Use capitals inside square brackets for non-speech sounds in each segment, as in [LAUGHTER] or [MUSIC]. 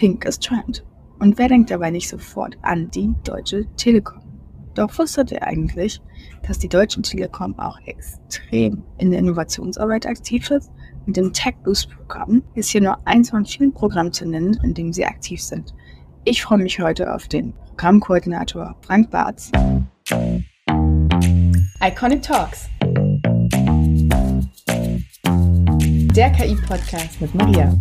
Pink ist Trend. Und wer denkt dabei nicht sofort an die Deutsche Telekom? Doch wusstet ihr eigentlich, dass die Deutsche Telekom auch extrem in der Innovationsarbeit aktiv ist? Mit dem Tech Boost Programm ist hier nur eins von vielen Programmen zu nennen, in dem sie aktiv sind. Ich freue mich heute auf den Programmkoordinator Frank Bartz. Iconic Talks. Der KI-Podcast mit Maria.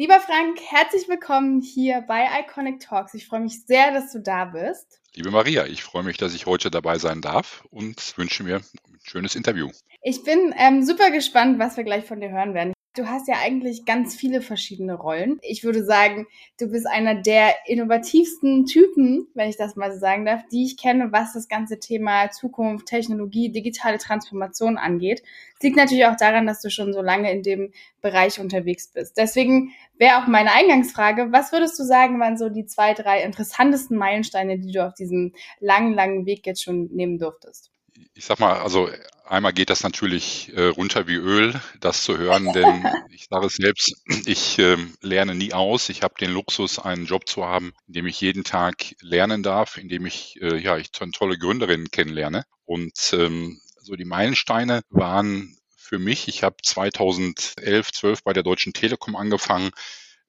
Lieber Frank, herzlich willkommen hier bei Iconic Talks. Ich freue mich sehr, dass du da bist. Liebe Maria, ich freue mich, dass ich heute dabei sein darf und wünsche mir ein schönes Interview. Ich bin ähm, super gespannt, was wir gleich von dir hören werden. Du hast ja eigentlich ganz viele verschiedene Rollen. Ich würde sagen, du bist einer der innovativsten Typen, wenn ich das mal so sagen darf, die ich kenne, was das ganze Thema Zukunft, Technologie, digitale Transformation angeht. Es liegt natürlich auch daran, dass du schon so lange in dem Bereich unterwegs bist. Deswegen wäre auch meine Eingangsfrage, was würdest du sagen, waren so die zwei, drei interessantesten Meilensteine, die du auf diesem langen, langen Weg jetzt schon nehmen durftest? Ich sag mal, also Einmal geht das natürlich äh, runter wie Öl, das zu hören, denn [LAUGHS] ich sage es selbst, ich äh, lerne nie aus. Ich habe den Luxus, einen Job zu haben, in dem ich jeden Tag lernen darf, in dem ich äh, ja ich tolle Gründerinnen kennenlerne. Und ähm, so die Meilensteine waren für mich. Ich habe 2011, 12 bei der Deutschen Telekom angefangen.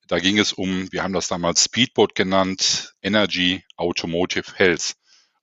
Da ging es um, wir haben das damals Speedboat genannt, Energy Automotive Health.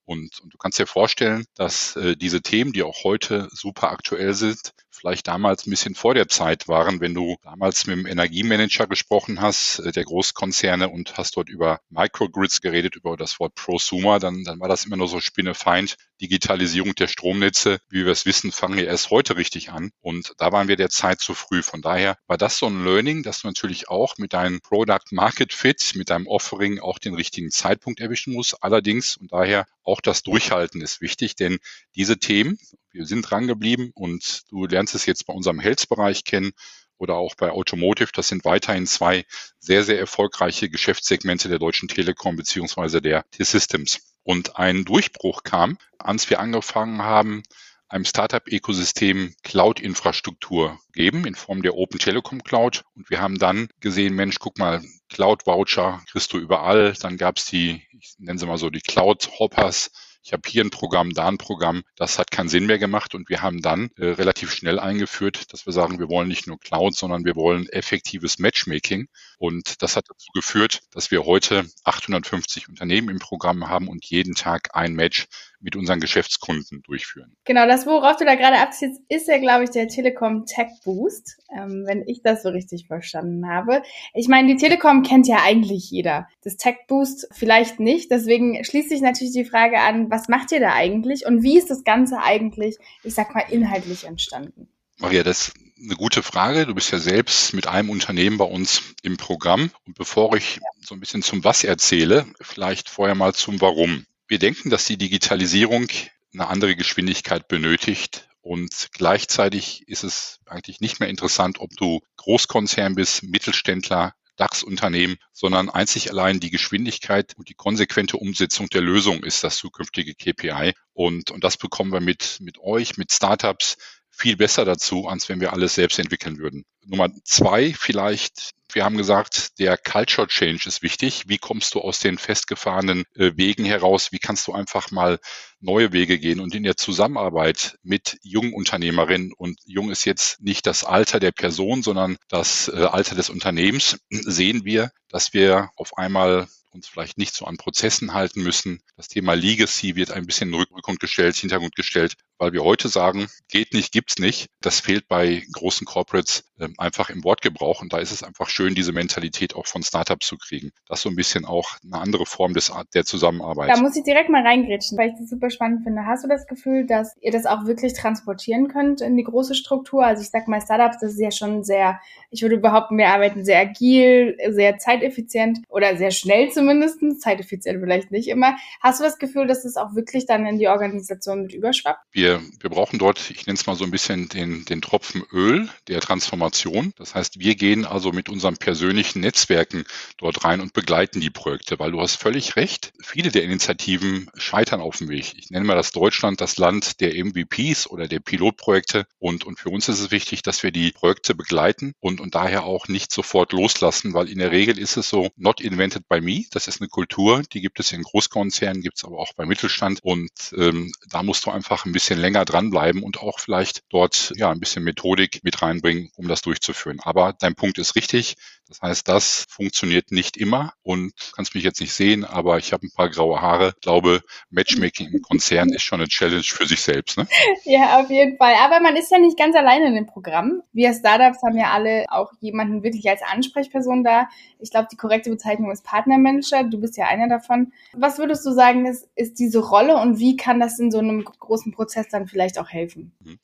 Und, und du kannst dir vorstellen, dass äh, diese Themen, die auch heute super aktuell sind, vielleicht damals ein bisschen vor der Zeit waren, wenn du damals mit dem Energiemanager gesprochen hast, äh, der Großkonzerne und hast dort über Microgrids geredet, über das Wort Prosumer, dann, dann war das immer nur so Spinnefeind. Digitalisierung der Stromnetze, wie wir es wissen, fangen wir erst heute richtig an. Und da waren wir der Zeit zu früh. Von daher war das so ein Learning, dass du natürlich auch mit deinem Product Market Fit, mit deinem Offering auch den richtigen Zeitpunkt erwischen musst. Allerdings und daher auch das Durchhalten ist wichtig, denn diese Themen, wir sind dran geblieben und du lernst es jetzt bei unserem Health-Bereich kennen oder auch bei Automotive. Das sind weiterhin zwei sehr, sehr erfolgreiche Geschäftssegmente der Deutschen Telekom beziehungsweise der T-Systems. Und ein Durchbruch kam, als wir angefangen haben, einem Startup-Ökosystem Cloud-Infrastruktur geben in Form der Open Telekom Cloud. Und wir haben dann gesehen, Mensch, guck mal, Cloud-Voucher kriegst du überall. Dann gab es die, ich nenne sie mal so, die Cloud-Hoppers, ich habe hier ein Programm, da ein Programm. Das hat keinen Sinn mehr gemacht und wir haben dann äh, relativ schnell eingeführt, dass wir sagen, wir wollen nicht nur Cloud, sondern wir wollen effektives Matchmaking. Und das hat dazu geführt, dass wir heute 850 Unternehmen im Programm haben und jeden Tag ein Match mit unseren Geschäftskunden durchführen. Genau, das, worauf du da gerade abziehst, ist ja, glaube ich, der Telekom Tech Boost, ähm, wenn ich das so richtig verstanden habe. Ich meine, die Telekom kennt ja eigentlich jeder. Das Tech Boost vielleicht nicht. Deswegen schließt sich natürlich die Frage an, was macht ihr da eigentlich und wie ist das Ganze eigentlich, ich sag mal, inhaltlich entstanden? Maria, das ist eine gute Frage. Du bist ja selbst mit einem Unternehmen bei uns im Programm. Und bevor ich so ein bisschen zum Was erzähle, vielleicht vorher mal zum Warum. Wir denken, dass die Digitalisierung eine andere Geschwindigkeit benötigt und gleichzeitig ist es eigentlich nicht mehr interessant, ob du Großkonzern bist, Mittelständler, DAX-Unternehmen, sondern einzig allein die Geschwindigkeit und die konsequente Umsetzung der Lösung ist das zukünftige KPI. Und, und das bekommen wir mit, mit euch, mit Startups viel besser dazu, als wenn wir alles selbst entwickeln würden. Nummer zwei vielleicht wir haben gesagt, der Culture Change ist wichtig. Wie kommst du aus den festgefahrenen äh, Wegen heraus? Wie kannst du einfach mal neue Wege gehen? Und in der Zusammenarbeit mit jungen Unternehmerinnen, und jung ist jetzt nicht das Alter der Person, sondern das äh, Alter des Unternehmens, [CLEARS THROAT] sehen wir, dass wir auf einmal uns vielleicht nicht so an Prozessen halten müssen. Das Thema Legacy wird ein bisschen in den Rückgrund gestellt, Hintergrund gestellt weil wir heute sagen, geht nicht, gibt's nicht. Das fehlt bei großen Corporates äh, einfach im Wortgebrauch und da ist es einfach schön, diese Mentalität auch von Startups zu kriegen. Das ist so ein bisschen auch eine andere Form des, der Zusammenarbeit. Da muss ich direkt mal reingrätschen, weil ich das super spannend finde. Hast du das Gefühl, dass ihr das auch wirklich transportieren könnt in die große Struktur? Also ich sag mal, Startups, das ist ja schon sehr, ich würde behaupten, wir arbeiten sehr agil, sehr zeiteffizient oder sehr schnell zumindest, zeiteffizient vielleicht nicht immer. Hast du das Gefühl, dass es auch wirklich dann in die Organisation mit überschwappt? Wir wir, wir brauchen dort, ich nenne es mal so ein bisschen den, den Tropfen Öl der Transformation. Das heißt, wir gehen also mit unseren persönlichen Netzwerken dort rein und begleiten die Projekte, weil du hast völlig recht. Viele der Initiativen scheitern auf dem Weg. Ich nenne mal das Deutschland das Land der MVPs oder der Pilotprojekte. Und, und für uns ist es wichtig, dass wir die Projekte begleiten und, und daher auch nicht sofort loslassen, weil in der Regel ist es so, not invented by me. Das ist eine Kultur, die gibt es in Großkonzernen, gibt es aber auch beim Mittelstand. Und ähm, da musst du einfach ein bisschen länger dranbleiben und auch vielleicht dort ja ein bisschen Methodik mit reinbringen, um das durchzuführen. Aber dein Punkt ist richtig. Das heißt, das funktioniert nicht immer und kannst mich jetzt nicht sehen, aber ich habe ein paar graue Haare. Ich glaube, Matchmaking im Konzern ist schon eine Challenge für sich selbst. Ne? [LAUGHS] Ja, auf jeden Fall. Aber man ist ja nicht ganz alleine in dem Programm. Wir Startups haben ja alle auch jemanden wirklich als Ansprechperson da. Ich glaube, die korrekte Bezeichnung ist Partnermanager. Du bist ja einer davon. Was würdest du sagen, ist, ist diese Rolle und wie kann das in so einem großen Prozess dann vielleicht auch helfen? Mhm.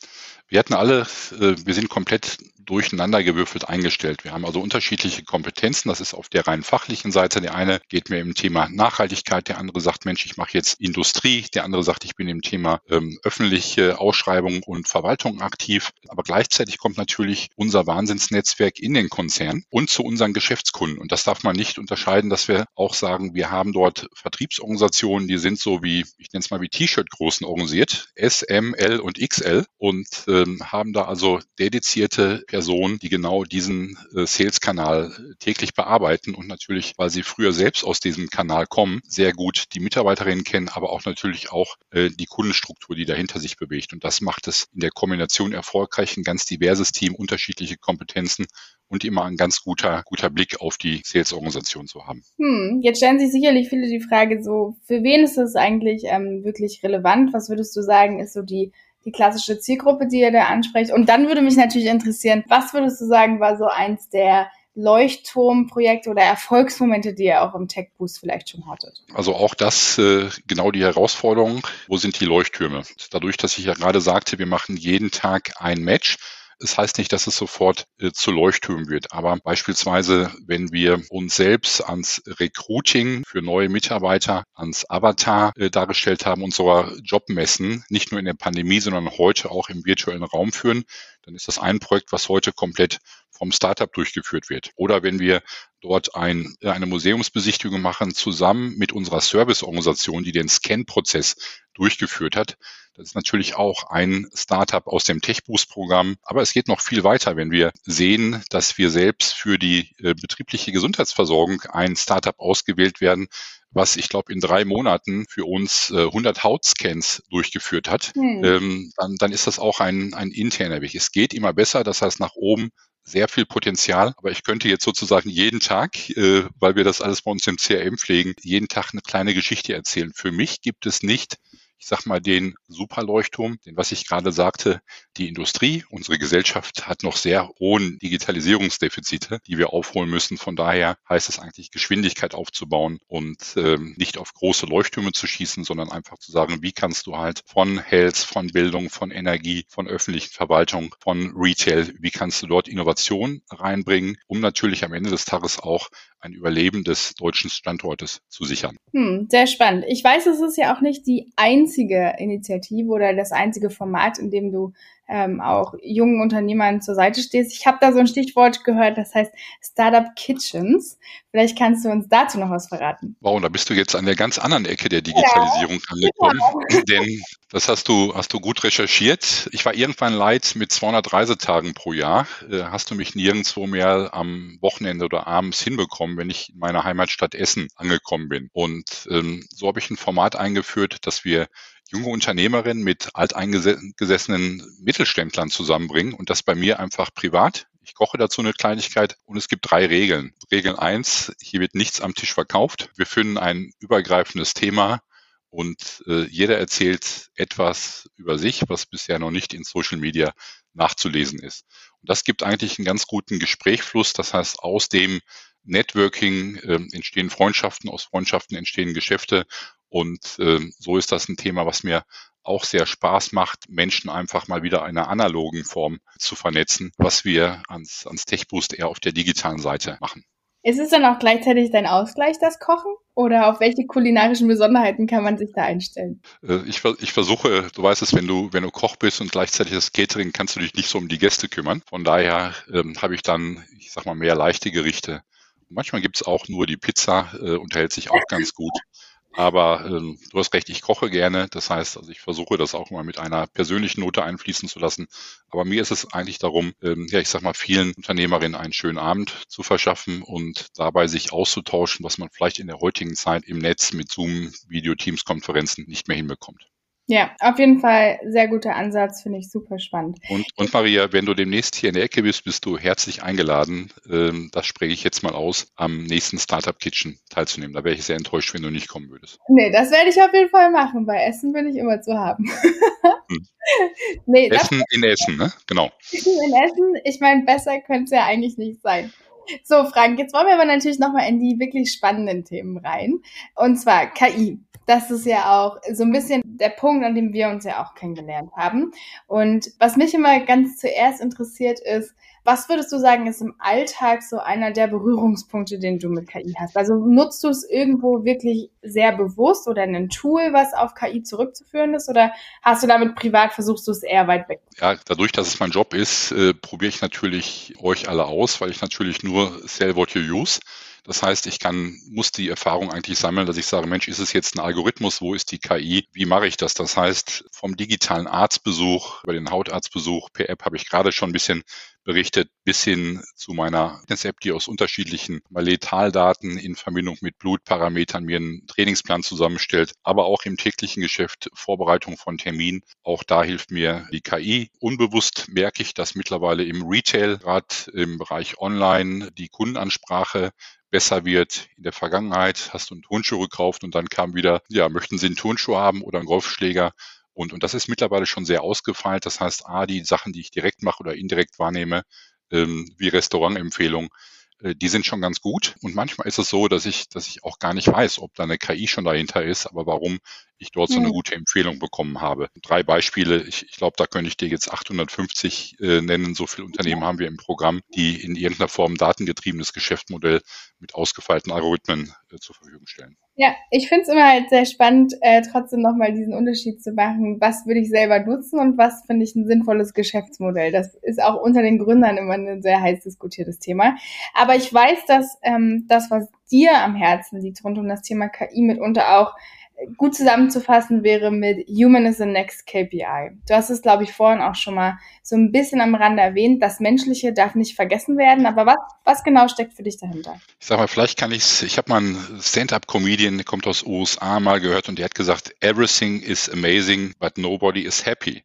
Wir hatten alle, äh, wir sind komplett durcheinandergewürfelt eingestellt. Wir haben also unterschiedliche Kompetenzen. Das ist auf der rein fachlichen Seite. Der eine geht mir im Thema Nachhaltigkeit, der andere sagt, Mensch, ich mache jetzt Industrie, der andere sagt, ich bin im Thema ähm, öffentliche Ausschreibung und Verwaltung aktiv. Aber gleichzeitig kommt natürlich unser Wahnsinnsnetzwerk in den Konzern und zu unseren Geschäftskunden. Und das darf man nicht unterscheiden, dass wir auch sagen, wir haben dort Vertriebsorganisationen, die sind so wie, ich nenne es mal wie T-Shirt-Großen organisiert, S, M, L und XL und ähm, haben da also dedizierte Personen, die genau diesen äh, Sales-Kanal täglich bearbeiten und natürlich, weil sie früher selbst aus diesem Kanal kommen, sehr gut die Mitarbeiterinnen kennen, aber auch natürlich auch äh, die Kundenstruktur, die dahinter sich bewegt. Und das macht es in der Kombination erfolgreich, ein ganz diverses Team, unterschiedliche Kompetenzen und immer ein ganz guter, guter Blick auf die Sales-Organisation zu haben. Hm, jetzt stellen sich sicherlich viele die Frage so, für wen ist das eigentlich ähm, wirklich relevant? Was würdest du sagen, ist so die die klassische Zielgruppe, die ihr da ansprecht. Und dann würde mich natürlich interessieren, was würdest du sagen, war so eins der Leuchtturmprojekte oder Erfolgsmomente, die ihr auch im Tech Boost vielleicht schon hattet? Also auch das äh, genau die Herausforderung. Wo sind die Leuchttürme? Dadurch, dass ich ja gerade sagte, wir machen jeden Tag ein Match, das heißt nicht, dass es sofort äh, zu Leuchttürmen wird, aber beispielsweise, wenn wir uns selbst ans Recruiting für neue Mitarbeiter, ans Avatar äh, dargestellt haben, unserer Jobmessen, nicht nur in der Pandemie, sondern heute auch im virtuellen Raum führen, dann ist das ein Projekt, was heute komplett vom Startup durchgeführt wird. Oder wenn wir dort ein, eine Museumsbesichtigung machen, zusammen mit unserer Serviceorganisation, die den Scan-Prozess durchgeführt hat, das ist natürlich auch ein Startup aus dem TechBoost-Programm. Aber es geht noch viel weiter, wenn wir sehen, dass wir selbst für die äh, betriebliche Gesundheitsversorgung ein Startup ausgewählt werden, was ich glaube in drei Monaten für uns äh, 100 Hautscans durchgeführt hat, hm. ähm, dann, dann ist das auch ein, ein interner Weg. Es geht immer besser, das heißt nach oben sehr viel Potenzial, aber ich könnte jetzt sozusagen jeden Tag, äh, weil wir das alles bei uns im CRM pflegen, jeden Tag eine kleine Geschichte erzählen. Für mich gibt es nicht ich sag mal, den Superleuchtturm, den was ich gerade sagte, die Industrie, unsere Gesellschaft hat noch sehr hohen Digitalisierungsdefizite, die wir aufholen müssen. Von daher heißt es eigentlich, Geschwindigkeit aufzubauen und ähm, nicht auf große Leuchttürme zu schießen, sondern einfach zu sagen, wie kannst du halt von Health, von Bildung, von Energie, von öffentlichen Verwaltung, von Retail, wie kannst du dort Innovation reinbringen, um natürlich am Ende des Tages auch ein Überleben des deutschen Standortes zu sichern. Hm, sehr spannend. Ich weiß, es ist ja auch nicht die einzige Initiative oder das einzige Format, in dem du ähm, auch jungen Unternehmern zur Seite stehst. Ich habe da so ein Stichwort gehört, das heißt Startup Kitchens. Vielleicht kannst du uns dazu noch was verraten. Wow, da bist du jetzt an der ganz anderen Ecke der Digitalisierung ja, angekommen. Genau. Denn das hast du, hast du gut recherchiert. Ich war irgendwann leid mit 200 Reisetagen pro Jahr. Äh, hast du mich nirgendwo mehr am Wochenende oder abends hinbekommen, wenn ich in meiner Heimatstadt Essen angekommen bin. Und ähm, so habe ich ein Format eingeführt, dass wir junge Unternehmerinnen mit alteingesessenen Mittelständlern zusammenbringen und das bei mir einfach privat. Ich koche dazu eine Kleinigkeit und es gibt drei Regeln. Regel eins: hier wird nichts am Tisch verkauft. Wir finden ein übergreifendes Thema und äh, jeder erzählt etwas über sich, was bisher noch nicht in Social Media nachzulesen ist. Und das gibt eigentlich einen ganz guten Gesprächfluss. Das heißt, aus dem Networking äh, entstehen Freundschaften, aus Freundschaften entstehen Geschäfte und äh, so ist das ein Thema, was mir auch sehr Spaß macht, Menschen einfach mal wieder in einer analogen Form zu vernetzen, was wir ans, ans TechBoost eher auf der digitalen Seite machen. Ist es dann auch gleichzeitig dein Ausgleich, das Kochen? Oder auf welche kulinarischen Besonderheiten kann man sich da einstellen? Äh, ich, ich versuche, du weißt es, wenn du, wenn du Koch bist und gleichzeitig das Catering, kannst du dich nicht so um die Gäste kümmern. Von daher ähm, habe ich dann, ich sag mal, mehr leichte Gerichte. Manchmal gibt es auch nur die Pizza, äh, unterhält sich auch [LAUGHS] ganz gut. Aber ähm, du hast recht, ich koche gerne. Das heißt, also ich versuche das auch mal mit einer persönlichen Note einfließen zu lassen. Aber mir ist es eigentlich darum, ähm, ja, ich sag mal, vielen Unternehmerinnen einen schönen Abend zu verschaffen und dabei sich auszutauschen, was man vielleicht in der heutigen Zeit im Netz mit Zoom, Video, Teams, Konferenzen nicht mehr hinbekommt. Ja, auf jeden Fall sehr guter Ansatz, finde ich super spannend. Und, und Maria, wenn du demnächst hier in der Ecke bist, bist du herzlich eingeladen, ähm, das spreche ich jetzt mal aus, am nächsten Startup Kitchen teilzunehmen. Da wäre ich sehr enttäuscht, wenn du nicht kommen würdest. Nee, das werde ich auf jeden Fall machen. Bei Essen bin ich immer zu haben. [LAUGHS] Hm. nee, Essen in Essen, ne? Genau. Essen in Essen, ich meine, besser könnte es ja eigentlich nicht sein. So, Frank, jetzt wollen wir aber natürlich nochmal in die wirklich spannenden Themen rein. Und zwar KI das ist ja auch so ein bisschen der Punkt, an dem wir uns ja auch kennengelernt haben. Und was mich immer ganz zuerst interessiert ist, was würdest du sagen, ist im Alltag so einer der Berührungspunkte, den du mit KI hast? Also nutzt du es irgendwo wirklich sehr bewusst oder ein Tool, was auf KI zurückzuführen ist? Oder hast du damit privat, versuchst du es eher weit weg? Ja, dadurch, dass es mein Job ist, äh, probiere ich natürlich euch alle aus, weil ich natürlich nur sell what you use. Das heißt, ich kann, muss die Erfahrung eigentlich sammeln, dass ich sage, Mensch, ist es jetzt ein Algorithmus? Wo ist die KI? Wie mache ich das? Das heißt, vom digitalen Arztbesuch über den Hautarztbesuch per App habe ich gerade schon ein bisschen berichtet, bis hin zu meiner Fitness-App, die aus unterschiedlichen Letaldaten in Verbindung mit Blutparametern mir einen Trainingsplan zusammenstellt, aber auch im täglichen Geschäft Vorbereitung von Terminen. Auch da hilft mir die KI. Unbewusst merke ich, dass mittlerweile im Retail, gerade im Bereich Online, die Kundenansprache besser wird. In der Vergangenheit hast du einen Turnschuh gekauft und dann kam wieder, ja, möchten Sie einen Turnschuh haben oder einen Golfschläger? Und, und das ist mittlerweile schon sehr ausgefeilt. Das heißt, A, die Sachen, die ich direkt mache oder indirekt wahrnehme, ähm, wie Restaurantempfehlungen, äh, die sind schon ganz gut. Und manchmal ist es so, dass ich, dass ich auch gar nicht weiß, ob da eine KI schon dahinter ist, aber warum ich dort so eine gute Empfehlung bekommen habe. Drei Beispiele. Ich, ich glaube, da könnte ich dir jetzt 850 äh, nennen. So viele Unternehmen haben wir im Programm, die in irgendeiner Form datengetriebenes Geschäftsmodell mit ausgefeilten Algorithmen äh, zur Verfügung stellen. Ja, ich finde es immer halt sehr spannend, äh, trotzdem nochmal diesen Unterschied zu machen. Was würde ich selber nutzen und was finde ich ein sinnvolles Geschäftsmodell? Das ist auch unter den Gründern immer ein sehr heiß diskutiertes Thema. Aber ich weiß, dass ähm, das, was dir am Herzen liegt rund um das Thema KI mitunter auch gut zusammenzufassen wäre mit Human is the next KPI. Du hast es, glaube ich, vorhin auch schon mal so ein bisschen am Rande erwähnt. Das Menschliche darf nicht vergessen werden. Aber was, was genau steckt für dich dahinter? Ich sag mal, vielleicht kann ich es, ich habe mal einen Stand-up-Comedian, der kommt aus USA, mal gehört und der hat gesagt, everything is amazing, but nobody is happy.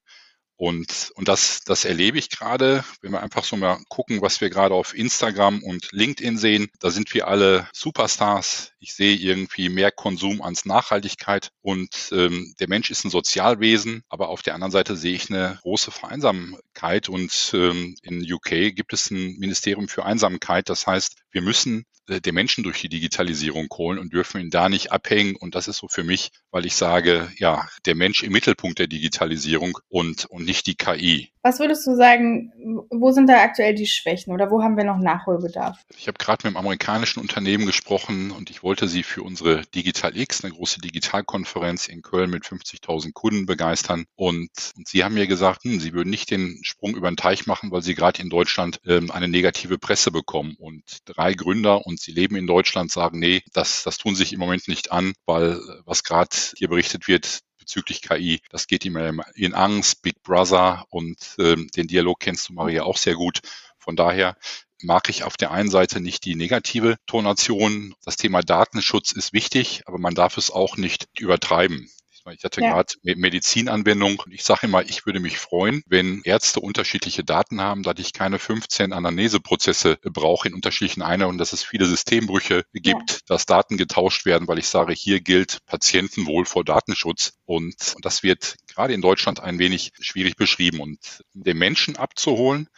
Und, und das, das erlebe ich gerade, wenn wir einfach so mal gucken, was wir gerade auf Instagram und LinkedIn sehen. Da sind wir alle Superstars. Ich sehe irgendwie mehr Konsum als Nachhaltigkeit. Und ähm, der Mensch ist ein Sozialwesen, aber auf der anderen Seite sehe ich eine große Vereinsamkeit. Und ähm, in UK gibt es ein Ministerium für Einsamkeit. Das heißt, wir müssen äh, den Menschen durch die Digitalisierung holen und dürfen ihn da nicht abhängen. Und das ist so für mich, weil ich sage, ja, der Mensch im Mittelpunkt der Digitalisierung und, und nicht die KI. Was würdest du sagen, wo sind da aktuell die Schwächen oder wo haben wir noch Nachholbedarf? Ich habe gerade mit einem amerikanischen Unternehmen gesprochen und ich wollte sie für unsere Digital X, eine große Digitalkonferenz in Köln mit 50.000 Kunden begeistern. Und, und sie haben mir gesagt, hm, sie würden nicht den Sprung über den Teich machen, weil sie gerade in Deutschland ähm, eine negative Presse bekommen. Und drei Gründer und sie leben in Deutschland sagen, nee, das, das tun sich im Moment nicht an, weil was gerade hier berichtet wird, bezüglich KI. Das geht ihm in Angst, Big Brother und ähm, den Dialog kennst du, Maria, auch sehr gut. Von daher mag ich auf der einen Seite nicht die negative Tonation. Das Thema Datenschutz ist wichtig, aber man darf es auch nicht übertreiben. Ich hatte ja. gerade Medizinanwendung und ich sage immer, ich würde mich freuen, wenn Ärzte unterschiedliche Daten haben, dass ich keine 15 Anamneseprozesse brauche in unterschiedlichen Einheiten und dass es viele Systembrüche gibt, ja. dass Daten getauscht werden, weil ich sage, hier gilt Patientenwohl vor Datenschutz und, und das wird gerade in Deutschland ein wenig schwierig beschrieben und den Menschen abzuholen,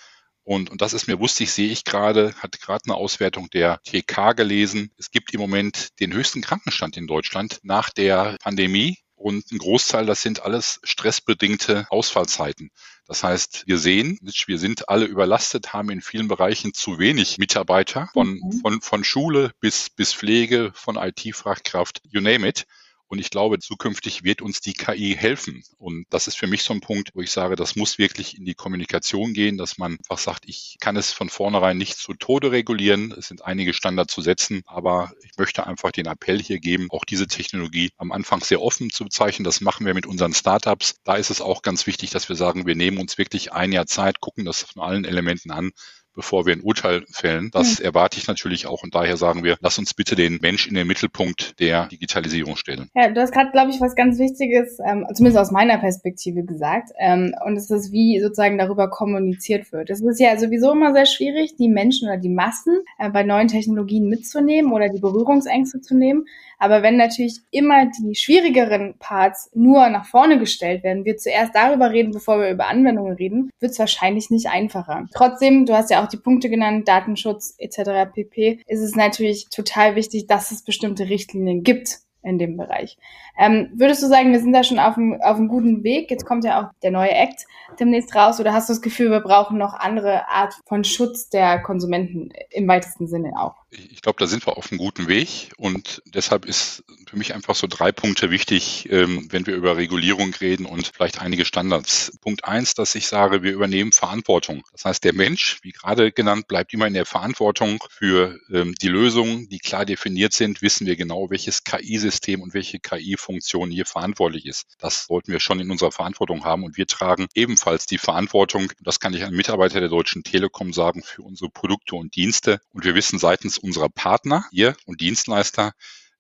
und, und das ist mir wusste ich, sehe ich gerade, hat gerade eine Auswertung der TK gelesen. Es gibt im Moment den höchsten Krankenstand in Deutschland nach der Pandemie. Und ein Großteil, das sind alles stressbedingte Ausfallzeiten. Das heißt, wir sehen, wir sind alle überlastet, haben in vielen Bereichen zu wenig Mitarbeiter, von, mhm. von, von Schule bis, bis Pflege, von IT-Fachkraft, you name it. Und ich glaube, zukünftig wird uns die KI helfen. Und das ist für mich so ein Punkt, wo ich sage, das muss wirklich in die Kommunikation gehen, dass man einfach sagt, ich kann es von vornherein nicht zu Tode regulieren. Es sind einige Standards zu setzen, aber ich möchte einfach den Appell hier geben, auch diese Technologie am Anfang sehr offen zu bezeichnen. Das machen wir mit unseren Startups. Da ist es auch ganz wichtig, dass wir sagen, wir nehmen uns wirklich ein Jahr Zeit, gucken das von allen Elementen an bevor wir ein Urteil fällen. Das ja. erwarte ich natürlich auch und daher sagen wir, lass uns bitte den Mensch in den Mittelpunkt der Digitalisierung stellen. Ja, du hast gerade, glaube ich, was ganz Wichtiges, ähm, zumindest aus meiner Perspektive gesagt, ähm, und es ist, wie sozusagen darüber kommuniziert wird. Es ist ja sowieso immer sehr schwierig, die Menschen oder die Massen äh, bei neuen Technologien mitzunehmen oder die Berührungsängste zu nehmen. Aber wenn natürlich immer die schwierigeren Parts nur nach vorne gestellt werden, wir zuerst darüber reden, bevor wir über Anwendungen reden, wird es wahrscheinlich nicht einfacher. Trotzdem, du hast ja auch die Punkte genannt, Datenschutz etc. pp, ist es natürlich total wichtig, dass es bestimmte Richtlinien gibt in dem Bereich. Ähm, würdest du sagen, wir sind da schon auf einem, auf guten Weg? Jetzt kommt ja auch der neue Act demnächst raus. Oder hast du das Gefühl, wir brauchen noch andere Art von Schutz der Konsumenten im weitesten Sinne auch? Ich glaube, da sind wir auf einem guten Weg und deshalb ist für mich einfach so drei Punkte wichtig, ähm, wenn wir über Regulierung reden und vielleicht einige Standards. Punkt eins, dass ich sage, wir übernehmen Verantwortung. Das heißt, der Mensch, wie gerade genannt, bleibt immer in der Verantwortung für ähm, die Lösungen, die klar definiert sind. Wissen wir genau, welches KI-System und welche KI-Funktion hier verantwortlich ist. Das sollten wir schon in unserer Verantwortung haben und wir tragen ebenfalls die Verantwortung, das kann ich an Mitarbeiter der Deutschen Telekom sagen, für unsere Produkte und Dienste. Und wir wissen seitens unserer Partner hier und Dienstleister,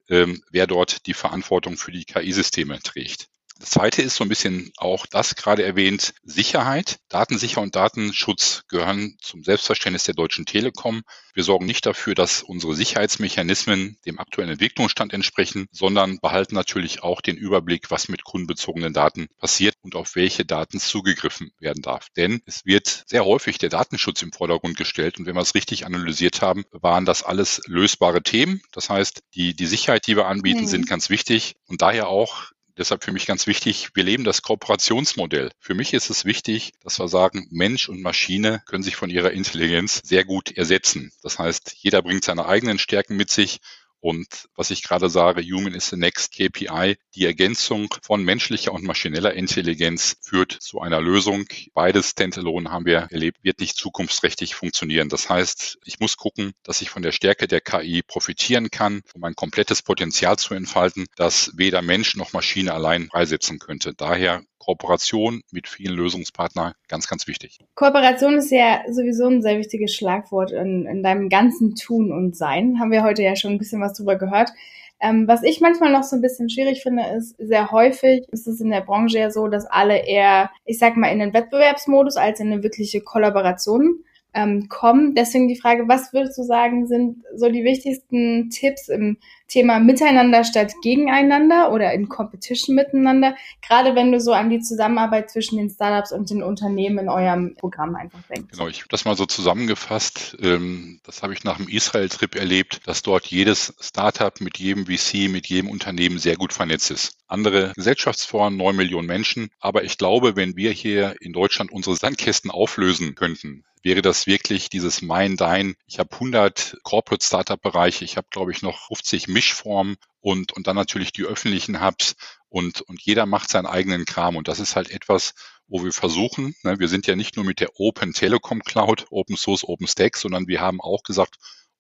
ähm, wer dort die Verantwortung für die KI-Systeme trägt. Das zweite ist so ein bisschen auch das gerade erwähnt, Sicherheit. Datensicher und Datenschutz gehören zum Selbstverständnis der Deutschen Telekom. Wir sorgen nicht dafür, dass unsere Sicherheitsmechanismen dem aktuellen Entwicklungsstand entsprechen, sondern behalten natürlich auch den Überblick, was mit kundenbezogenen Daten passiert und auf welche Daten zugegriffen werden darf. Denn es wird sehr häufig der Datenschutz im Vordergrund gestellt und wenn wir es richtig analysiert haben, waren das alles lösbare Themen. Das heißt, die, die Sicherheit, die wir anbieten, mhm. sind ganz wichtig und daher auch deshalb für mich ganz wichtig, wir leben das Kooperationsmodell. Für mich ist es wichtig, dass wir sagen, Mensch und Maschine können sich von ihrer Intelligenz sehr gut ersetzen. Das heißt, jeder bringt seine eigenen Stärken mit sich und was ich gerade sage, Human is the next KPI, die Ergänzung von menschlicher und maschineller Intelligenz führt zu einer Lösung. Beides Standalone haben wir erlebt, wird nicht zukunftsträchtig funktionieren. Das heißt, ich muss gucken, dass ich von der Stärke der KI profitieren kann, um ein komplettes Potenzial zu entfalten, das weder Mensch noch Maschine allein freisetzen könnte. Daher Kooperation mit vielen Lösungspartnern ganz, ganz wichtig. Kooperation ist ja sowieso ein sehr wichtiges Schlagwort in, in deinem ganzen Tun und Sein. Haben wir heute ja schon ein bisschen was drüber gehört. Ähm, was ich manchmal noch so ein bisschen schwierig finde, ist, sehr häufig ist es in der Branche ja so, dass alle eher, ich sag mal, in den Wettbewerbsmodus als in eine wirkliche Kollaboration ähm, kommen. Deswegen die Frage, was würdest du sagen, sind so die wichtigsten Tipps im Thema Miteinander statt Gegeneinander oder in Competition miteinander, gerade wenn du so an die Zusammenarbeit zwischen den Startups und den Unternehmen in eurem Programm einfach denkst. Genau, ich habe das mal so zusammengefasst. Ähm, das habe ich nach dem Israel-Trip erlebt, dass dort jedes Startup mit jedem VC, mit jedem Unternehmen sehr gut vernetzt ist. Andere Gesellschaftsformen, neun Millionen Menschen. Aber ich glaube, wenn wir hier in Deutschland unsere Sandkästen auflösen könnten, wäre das wirklich dieses Mein, Dein. Ich habe 100 Corporate Startup Bereiche, ich habe glaube ich noch 50 Mischformen und, und dann natürlich die öffentlichen Hubs und, und jeder macht seinen eigenen Kram und das ist halt etwas, wo wir versuchen, ne, wir sind ja nicht nur mit der Open Telekom Cloud, Open Source, Open Stack, sondern wir haben auch gesagt,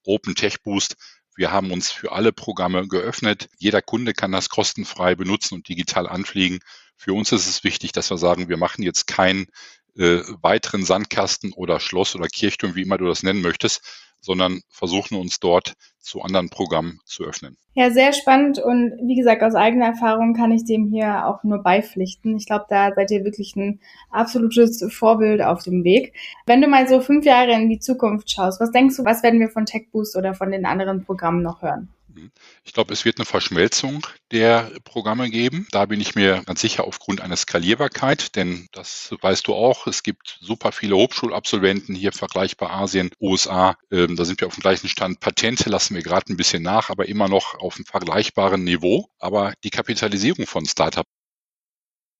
Open Tech Boost, wir haben uns für alle Programme geöffnet. Jeder Kunde kann das kostenfrei benutzen und digital anfliegen. Für uns ist es wichtig, dass wir sagen, wir machen jetzt kein äh, weiteren Sandkasten oder Schloss oder Kirchturm, wie immer du das nennen möchtest, sondern versuchen uns dort zu anderen Programmen zu öffnen. Ja, sehr spannend und wie gesagt, aus eigener Erfahrung kann ich dem hier auch nur beipflichten. Ich glaube, da seid ihr wirklich ein absolutes Vorbild auf dem Weg. Wenn du mal so fünf Jahre in die Zukunft schaust, was denkst du, was werden wir von TechBoost oder von den anderen Programmen noch hören? Mhm. Ich glaube, es wird eine Verschmelzung der Programme geben. Da bin ich mir ganz sicher aufgrund einer Skalierbarkeit, denn das weißt du auch, es gibt super viele Hochschulabsolventen hier vergleichbar Asien, USA. Ähm, da sind wir auf dem gleichen Stand. Patente lassen wir gerade ein bisschen nach, aber immer noch auf einem vergleichbaren Niveau. Aber die Kapitalisierung von Startups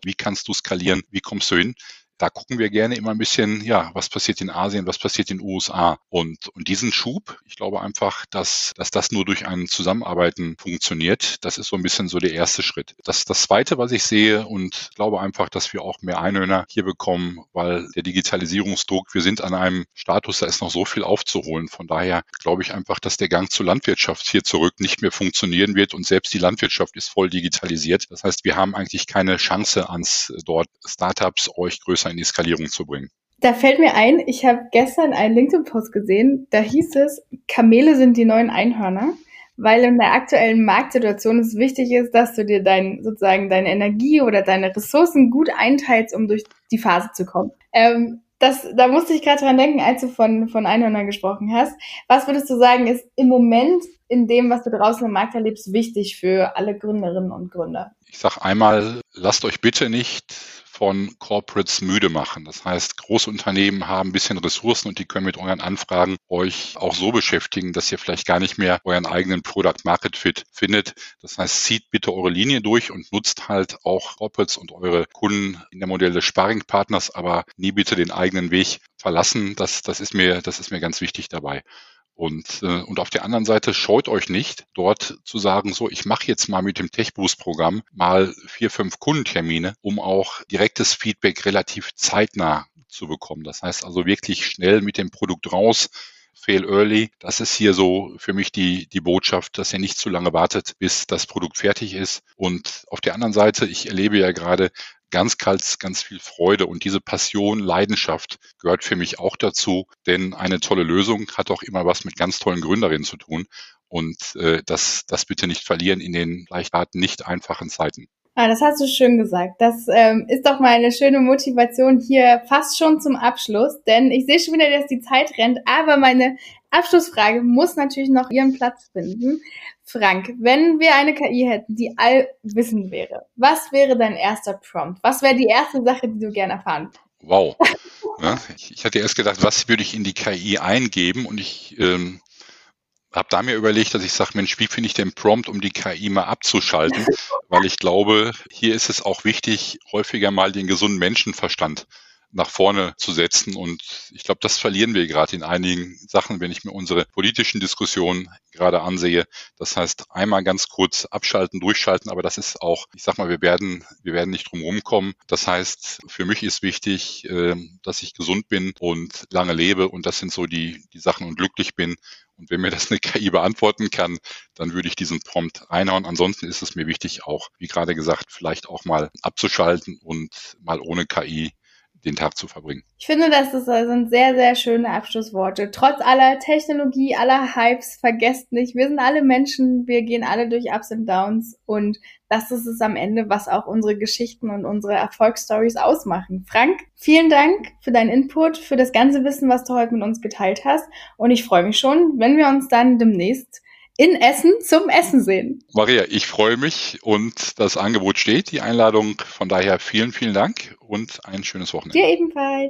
Wie kannst du skalieren? Wie kommst du hin? Da gucken wir gerne immer ein bisschen, ja, was passiert in Asien, was passiert in den USA. Und, und diesen Schub, ich glaube einfach, dass, dass das nur durch ein Zusammenarbeiten funktioniert. Das ist so ein bisschen so der erste Schritt. Das, das zweite, was ich sehe und glaube einfach, dass wir auch mehr Einhörner hier bekommen, weil der Digitalisierungsdruck, wir sind an einem Status, da ist noch so viel aufzuholen. Von daher glaube ich einfach, dass der Gang zur Landwirtschaft hier zurück nicht mehr funktionieren wird und selbst die Landwirtschaft ist voll digitalisiert. Das heißt, wir haben eigentlich keine Chance ans dort Startups euch größer in die Skalierung zu bringen. Da fällt mir ein, ich habe gestern einen LinkedIn-Post gesehen, da hieß es, Kamele sind die neuen Einhörner, weil in der aktuellen Marktsituation es wichtig ist, dass du dir dein, sozusagen deine Energie oder deine Ressourcen gut einteilst, um durch die Phase zu kommen. Ähm, das, da musste ich gerade dran denken, als du von, von Einhörnern gesprochen hast. Was würdest du sagen, ist im Moment in dem, was du draußen im Markt erlebst, wichtig für alle Gründerinnen und Gründer? Ich sag einmal, lasst euch bitte nicht von Corporates müde machen. Das heißt, Großunternehmen haben ein bisschen Ressourcen und die können mit euren Anfragen euch auch so beschäftigen, dass ihr vielleicht gar nicht mehr euren eigenen Product Market Fit findet. Das heißt, zieht bitte eure Linie durch und nutzt halt auch Corporates und eure Kunden in der Modell des Sparringpartners, aber nie bitte den eigenen Weg verlassen. Das, das ist mir, das ist mir ganz wichtig dabei. Und, äh, und auf der anderen Seite scheut euch nicht, dort zu sagen, so, ich mache jetzt mal mit dem TechBoost-Programm mal vier, fünf Kundentermine, um auch direktes Feedback relativ zeitnah zu bekommen. Das heißt also wirklich schnell mit dem Produkt raus, fail early. Das ist hier so für mich die, die Botschaft, dass ihr nicht zu lange wartet, bis das Produkt fertig ist. Und auf der anderen Seite, ich erlebe ja gerade ganz, ganz, ganz viel Freude. Und diese Passion, Leidenschaft gehört für mich auch dazu, denn eine tolle Lösung hat auch immer was mit ganz tollen Gründerinnen zu tun. Und äh, das, das bitte nicht verlieren in den leicht nicht einfachen Zeiten. Ah, das hast du schön gesagt. Das ähm, ist doch mal eine schöne Motivation hier fast schon zum Abschluss, denn ich sehe schon wieder, dass die Zeit rennt, aber meine Abschlussfrage muss natürlich noch ihren Platz finden. Frank, wenn wir eine KI hätten, die allwissend wäre, was wäre dein erster Prompt? Was wäre die erste Sache, die du gerne erfahren Wow. [LAUGHS] Ja, ich hatte erst gedacht, was würde ich in die KI eingeben und ich ähm, habe da mir überlegt, dass ich sage, Mensch, wie finde ich den Prompt, um die KI mal abzuschalten? Weil ich glaube, hier ist es auch wichtig, häufiger mal den gesunden Menschenverstand nach vorne zu setzen. Und ich glaube, das verlieren wir gerade in einigen Sachen, wenn ich mir unsere politischen Diskussionen gerade ansehe. Das heißt, einmal ganz kurz abschalten, durchschalten, aber das ist auch, ich sag mal, wir werden, wir werden nicht drum rumkommen. Das heißt, für mich ist wichtig, ähm, dass ich gesund bin und lange lebe und das sind so die, die Sachen und glücklich bin. Und wenn mir das eine KI beantworten kann, dann würde ich diesen Prompt reinhauen. Ansonsten ist es mir wichtig, auch, wie gerade gesagt, vielleicht auch mal abzuschalten und mal ohne KI den Tag zu verbringen. Ich finde, das sind sehr, sehr schöne Abschlussworte. Trotz aller Technologie, aller Hypes, vergesst nicht, wir sind alle Menschen, wir gehen alle durch Ups und Downs und das ist es am Ende, was auch unsere Geschichten und unsere Erfolgsstories ausmachen. Frank, vielen Dank für deinen Input, für das ganze Wissen, was du heute mit uns geteilt hast und ich freue mich schon, wenn wir uns dann demnächst in Essen zum Essen sehen. Maria, ich freue mich und das Angebot steht, die Einladung. Von daher vielen, vielen Dank und ein schönes Wochenende. Dir ebenfalls.